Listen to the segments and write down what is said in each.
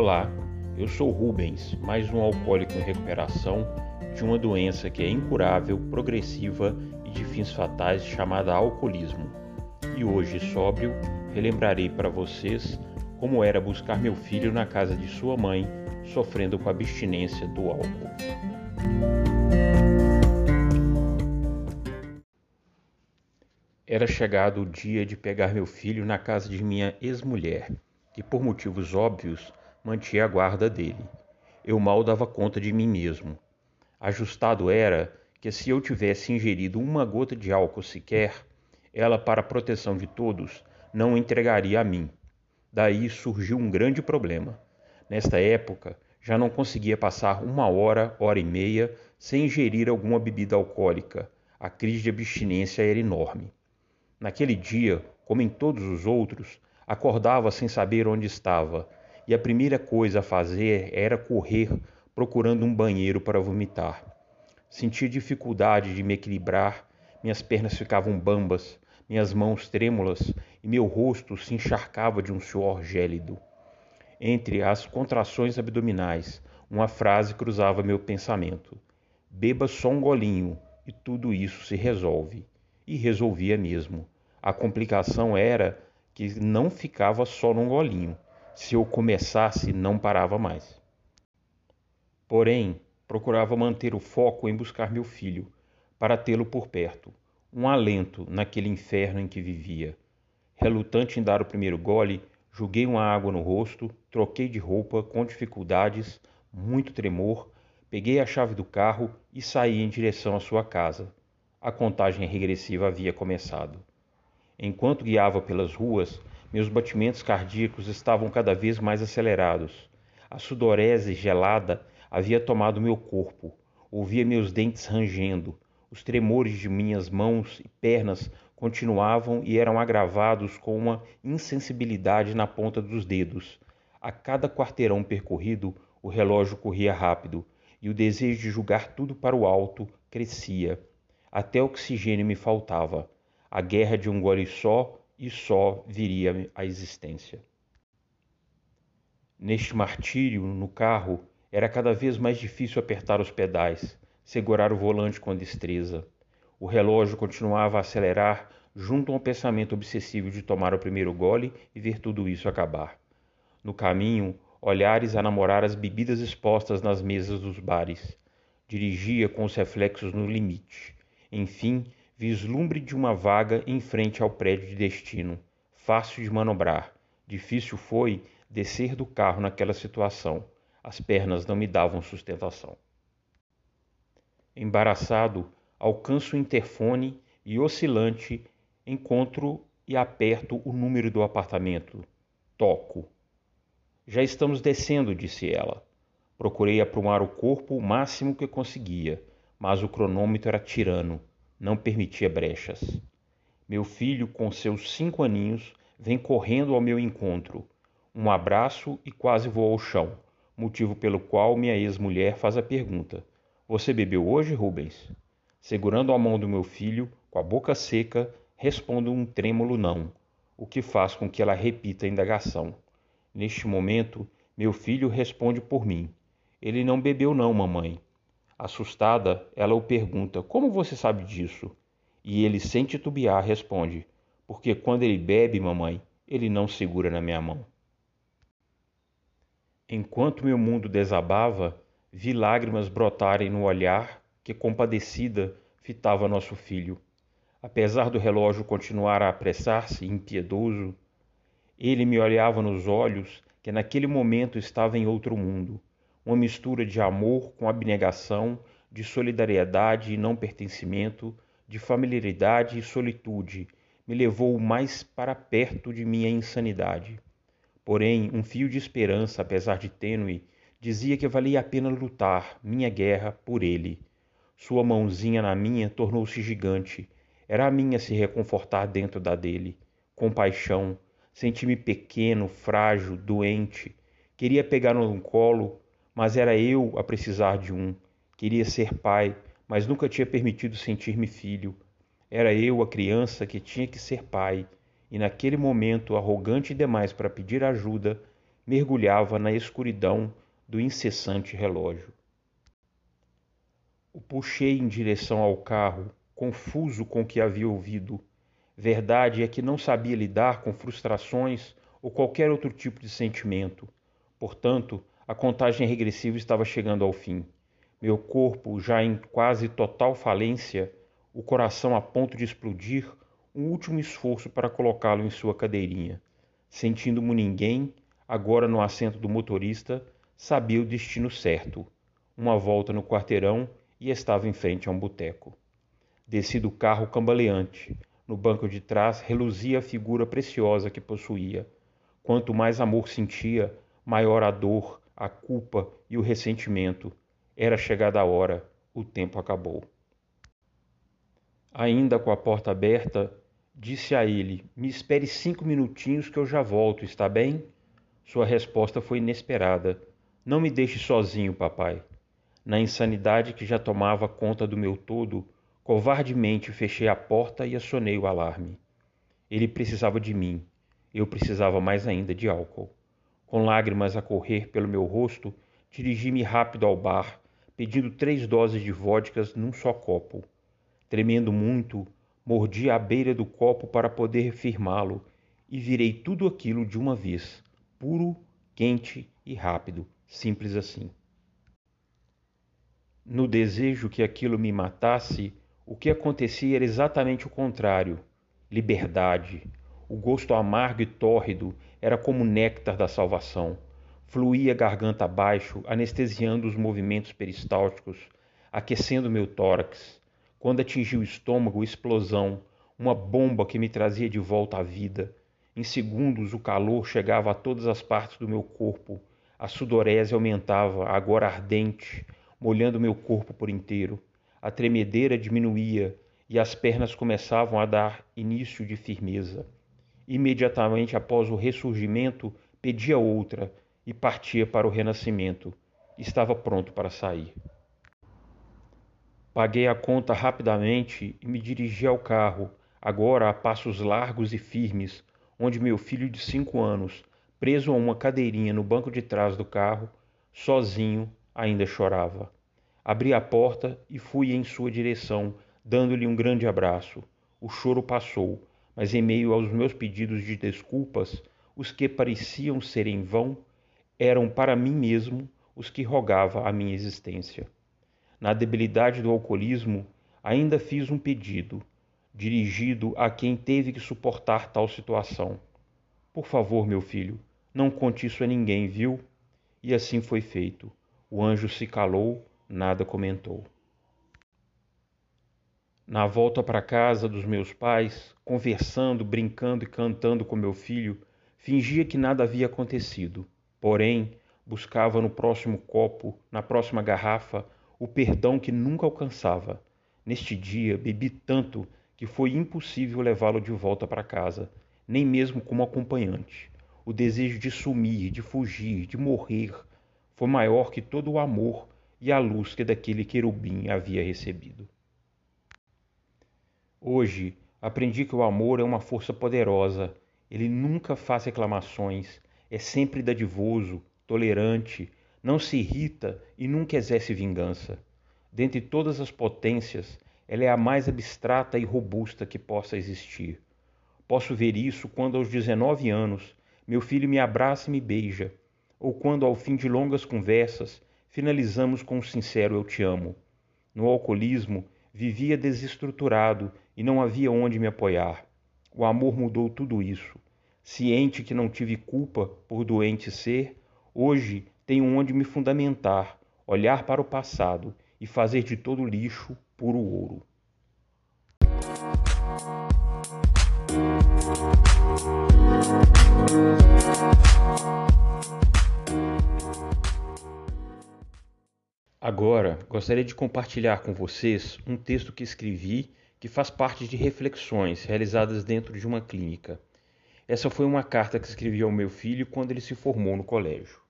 Olá, eu sou Rubens, mais um alcoólico em recuperação de uma doença que é incurável, progressiva e de fins fatais chamada alcoolismo. E hoje, sóbrio, relembrarei para vocês como era buscar meu filho na casa de sua mãe, sofrendo com a abstinência do álcool. Era chegado o dia de pegar meu filho na casa de minha ex-mulher, que por motivos óbvios mantinha a guarda dele. Eu mal dava conta de mim mesmo. Ajustado era que se eu tivesse ingerido uma gota de álcool sequer, ela, para a proteção de todos, não entregaria a mim. Daí surgiu um grande problema. Nesta época, já não conseguia passar uma hora, hora e meia, sem ingerir alguma bebida alcoólica. A crise de abstinência era enorme. Naquele dia, como em todos os outros, acordava sem saber onde estava, e a primeira coisa a fazer era correr procurando um banheiro para vomitar. Sentia dificuldade de me equilibrar, minhas pernas ficavam bambas, minhas mãos trêmulas e meu rosto se encharcava de um suor gélido. Entre as contrações abdominais, uma frase cruzava meu pensamento: Beba só um golinho e tudo isso se resolve. E resolvia mesmo. A complicação era que não ficava só num golinho se eu começasse, não parava mais. Porém, procurava manter o foco em buscar meu filho, para tê-lo por perto, um alento naquele inferno em que vivia. Relutante em dar o primeiro gole, joguei uma água no rosto, troquei de roupa com dificuldades, muito tremor, peguei a chave do carro e saí em direção à sua casa. A contagem regressiva havia começado. Enquanto guiava pelas ruas, meus batimentos cardíacos estavam cada vez mais acelerados. A sudorese gelada havia tomado meu corpo. Ouvia meus dentes rangendo. Os tremores de minhas mãos e pernas continuavam e eram agravados com uma insensibilidade na ponta dos dedos. A cada quarteirão percorrido, o relógio corria rápido e o desejo de julgar tudo para o alto crescia. Até oxigênio me faltava. A guerra de um gole só e só viria à existência. Neste martírio, no carro, era cada vez mais difícil apertar os pedais, segurar o volante com destreza. O relógio continuava a acelerar junto a um pensamento obsessivo de tomar o primeiro gole e ver tudo isso acabar. No caminho, olhares a namorar as bebidas expostas nas mesas dos bares. Dirigia com os reflexos no limite. Enfim, vislumbre de uma vaga em frente ao prédio de destino, fácil de manobrar. Difícil foi descer do carro naquela situação. As pernas não me davam sustentação. Embaraçado, alcanço o interfone e, oscilante, encontro e aperto o número do apartamento. Toco. Já estamos descendo, disse ela. Procurei aprumar o corpo o máximo que conseguia, mas o cronômetro era tirano não permitia brechas. Meu filho, com seus cinco aninhos, vem correndo ao meu encontro. Um abraço e quase voa ao chão, motivo pelo qual minha ex-mulher faz a pergunta: Você bebeu hoje, Rubens? Segurando a mão do meu filho, com a boca seca, respondo um trêmulo não, o que faz com que ela repita a indagação. Neste momento, meu filho responde por mim: Ele não bebeu, não, mamãe. Assustada, ela o pergunta: Como você sabe disso? E ele, sem titubear, responde: Porque quando ele bebe, mamãe, ele não segura na minha mão. Enquanto meu mundo desabava, vi lágrimas brotarem no olhar que, compadecida, fitava nosso filho. Apesar do relógio continuar a apressar-se, impiedoso, ele me olhava nos olhos que naquele momento estava em outro mundo uma mistura de amor com abnegação, de solidariedade e não pertencimento, de familiaridade e solitude, me levou mais para perto de minha insanidade. Porém, um fio de esperança, apesar de tênue, dizia que valia a pena lutar minha guerra por ele. Sua mãozinha na minha tornou-se gigante. Era a minha se reconfortar dentro da dele. Compaixão, senti-me pequeno, frágil, doente. Queria pegar no colo, mas era eu a precisar de um. Queria ser pai, mas nunca tinha permitido sentir-me filho. Era eu a criança que tinha que ser pai, e naquele momento, arrogante demais para pedir ajuda, mergulhava na escuridão do incessante relógio. O puxei em direção ao carro, confuso com o que havia ouvido. Verdade é que não sabia lidar com frustrações ou qualquer outro tipo de sentimento. Portanto, a contagem regressiva estava chegando ao fim. Meu corpo, já em quase total falência, o coração a ponto de explodir, um último esforço para colocá-lo em sua cadeirinha. Sentindo-me ninguém, agora no assento do motorista, sabia o destino certo. Uma volta no quarteirão e estava em frente a um boteco. Desci do carro cambaleante. No banco de trás reluzia a figura preciosa que possuía. Quanto mais amor sentia, maior a dor, a culpa e o ressentimento. Era chegada a hora, o tempo acabou. Ainda com a porta aberta, disse a ele: Me espere cinco minutinhos que eu já volto, está bem? Sua resposta foi inesperada. Não me deixe sozinho, papai. Na insanidade que já tomava conta do meu todo, covardemente fechei a porta e acionei o alarme. Ele precisava de mim. Eu precisava mais ainda de álcool. Com lágrimas a correr pelo meu rosto, dirigi-me rápido ao bar pedindo três doses de vodkas num só copo. Tremendo muito, mordi a beira do copo para poder firmá-lo e virei tudo aquilo de uma vez, puro, quente e rápido, simples assim. No desejo que aquilo me matasse, o que acontecia era exatamente o contrário: liberdade. O gosto amargo e tórrido era como néctar da salvação fluía garganta abaixo, anestesiando os movimentos peristálticos, aquecendo meu tórax. Quando atingiu o estômago, explosão, uma bomba que me trazia de volta à vida. Em segundos, o calor chegava a todas as partes do meu corpo. A sudorese aumentava, agora ardente, molhando meu corpo por inteiro. A tremedeira diminuía e as pernas começavam a dar início de firmeza. Imediatamente após o ressurgimento, pedia outra, e partia para o renascimento. Estava pronto para sair. Paguei a conta rapidamente e me dirigi ao carro, agora a passos largos e firmes, onde meu filho de cinco anos, preso a uma cadeirinha no banco de trás do carro, sozinho, ainda chorava. Abri a porta e fui em sua direção, dando-lhe um grande abraço. O choro passou, mas em meio aos meus pedidos de desculpas, os que pareciam ser em vão, eram para mim mesmo os que rogava a minha existência. Na debilidade do alcoolismo, ainda fiz um pedido, dirigido a quem teve que suportar tal situação. Por favor, meu filho, não conte isso a ninguém, viu? E assim foi feito. O anjo se calou, nada comentou. Na volta para casa dos meus pais, conversando, brincando e cantando com meu filho, fingia que nada havia acontecido. Porém, buscava no próximo copo, na próxima garrafa, o perdão que nunca alcançava. Neste dia, bebi tanto que foi impossível levá-lo de volta para casa, nem mesmo como acompanhante. O desejo de sumir, de fugir, de morrer, foi maior que todo o amor e a luz que daquele querubim havia recebido. Hoje, aprendi que o amor é uma força poderosa. Ele nunca faz reclamações, é sempre dadivoso, tolerante, não se irrita e nunca exerce vingança. Dentre todas as potências, ela é a mais abstrata e robusta que possa existir. Posso ver isso quando, aos 19 anos, meu filho me abraça e me beija, ou quando, ao fim de longas conversas, finalizamos com um sincero eu te amo. No alcoolismo, vivia desestruturado e não havia onde me apoiar. O amor mudou tudo isso. Ciente que não tive culpa por doente ser, hoje tenho onde me fundamentar, olhar para o passado e fazer de todo lixo puro ouro. Agora, gostaria de compartilhar com vocês um texto que escrevi que faz parte de reflexões realizadas dentro de uma clínica. Essa foi uma carta que escrevi ao meu filho quando ele se formou no colégio.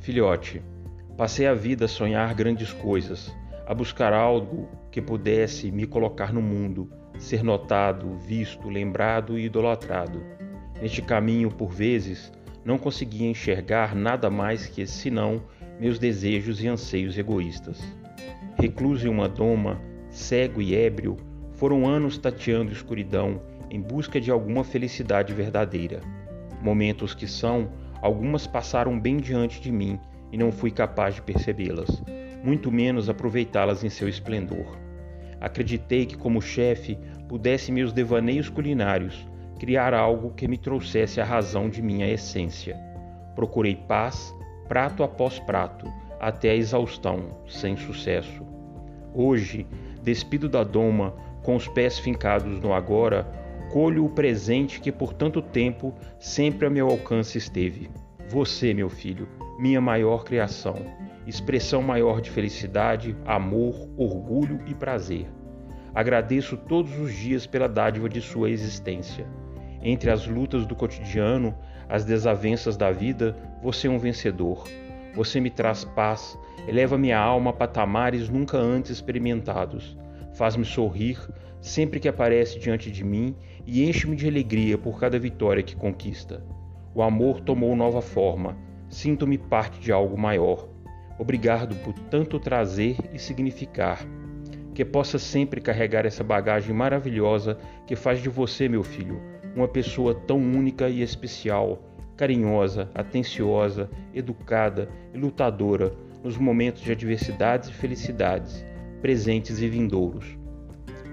Filhote, passei a vida a sonhar grandes coisas, a buscar algo que pudesse me colocar no mundo, ser notado, visto, lembrado e idolatrado. Neste caminho, por vezes, não conseguia enxergar nada mais que senão meus desejos e anseios egoístas. Recluso em uma doma, cego e ébrio, foram anos tateando escuridão em busca de alguma felicidade verdadeira. Momentos que são, algumas passaram bem diante de mim e não fui capaz de percebê-las, muito menos aproveitá-las em seu esplendor. Acreditei que, como chefe, pudesse meus devaneios culinários criar algo que me trouxesse a razão de minha essência. Procurei paz, prato após prato, até a exaustão, sem sucesso. Hoje, despido da doma, com os pés fincados no agora, colho o presente que por tanto tempo sempre a meu alcance esteve. Você, meu filho, minha maior criação, expressão maior de felicidade, amor, orgulho e prazer. Agradeço todos os dias pela dádiva de sua existência. Entre as lutas do cotidiano, as desavenças da vida, você é um vencedor. Você me traz paz, eleva minha alma a patamares nunca antes experimentados. Faz-me sorrir sempre que aparece diante de mim e enche-me de alegria por cada vitória que conquista. O amor tomou nova forma. Sinto-me parte de algo maior. Obrigado por tanto trazer e significar. Que possa sempre carregar essa bagagem maravilhosa que faz de você, meu filho, uma pessoa tão única e especial, carinhosa, atenciosa, educada e lutadora nos momentos de adversidades e felicidades, presentes e vindouros.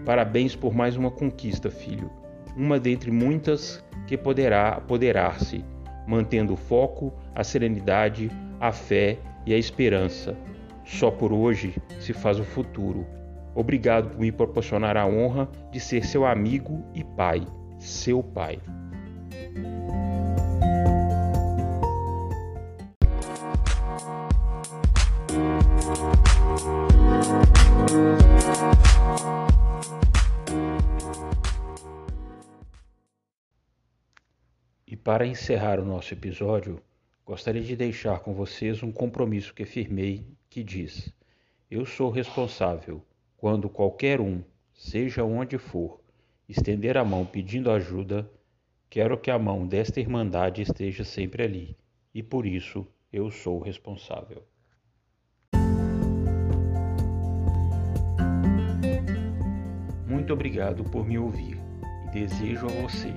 Parabéns por mais uma conquista, filho, uma dentre muitas que poderá apoderar-se, mantendo o foco, a serenidade, a fé e a esperança. Só por hoje se faz o futuro. Obrigado por me proporcionar a honra de ser seu amigo e pai, seu pai. E para encerrar o nosso episódio, gostaria de deixar com vocês um compromisso que firmei que diz: Eu sou responsável quando qualquer um, seja onde for, estender a mão pedindo ajuda, quero que a mão desta Irmandade esteja sempre ali, e por isso eu sou responsável. Muito obrigado por me ouvir e desejo a você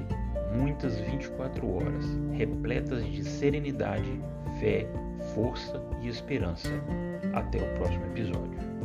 muitas 24 horas, repletas de serenidade, fé, força e esperança. Até o próximo episódio.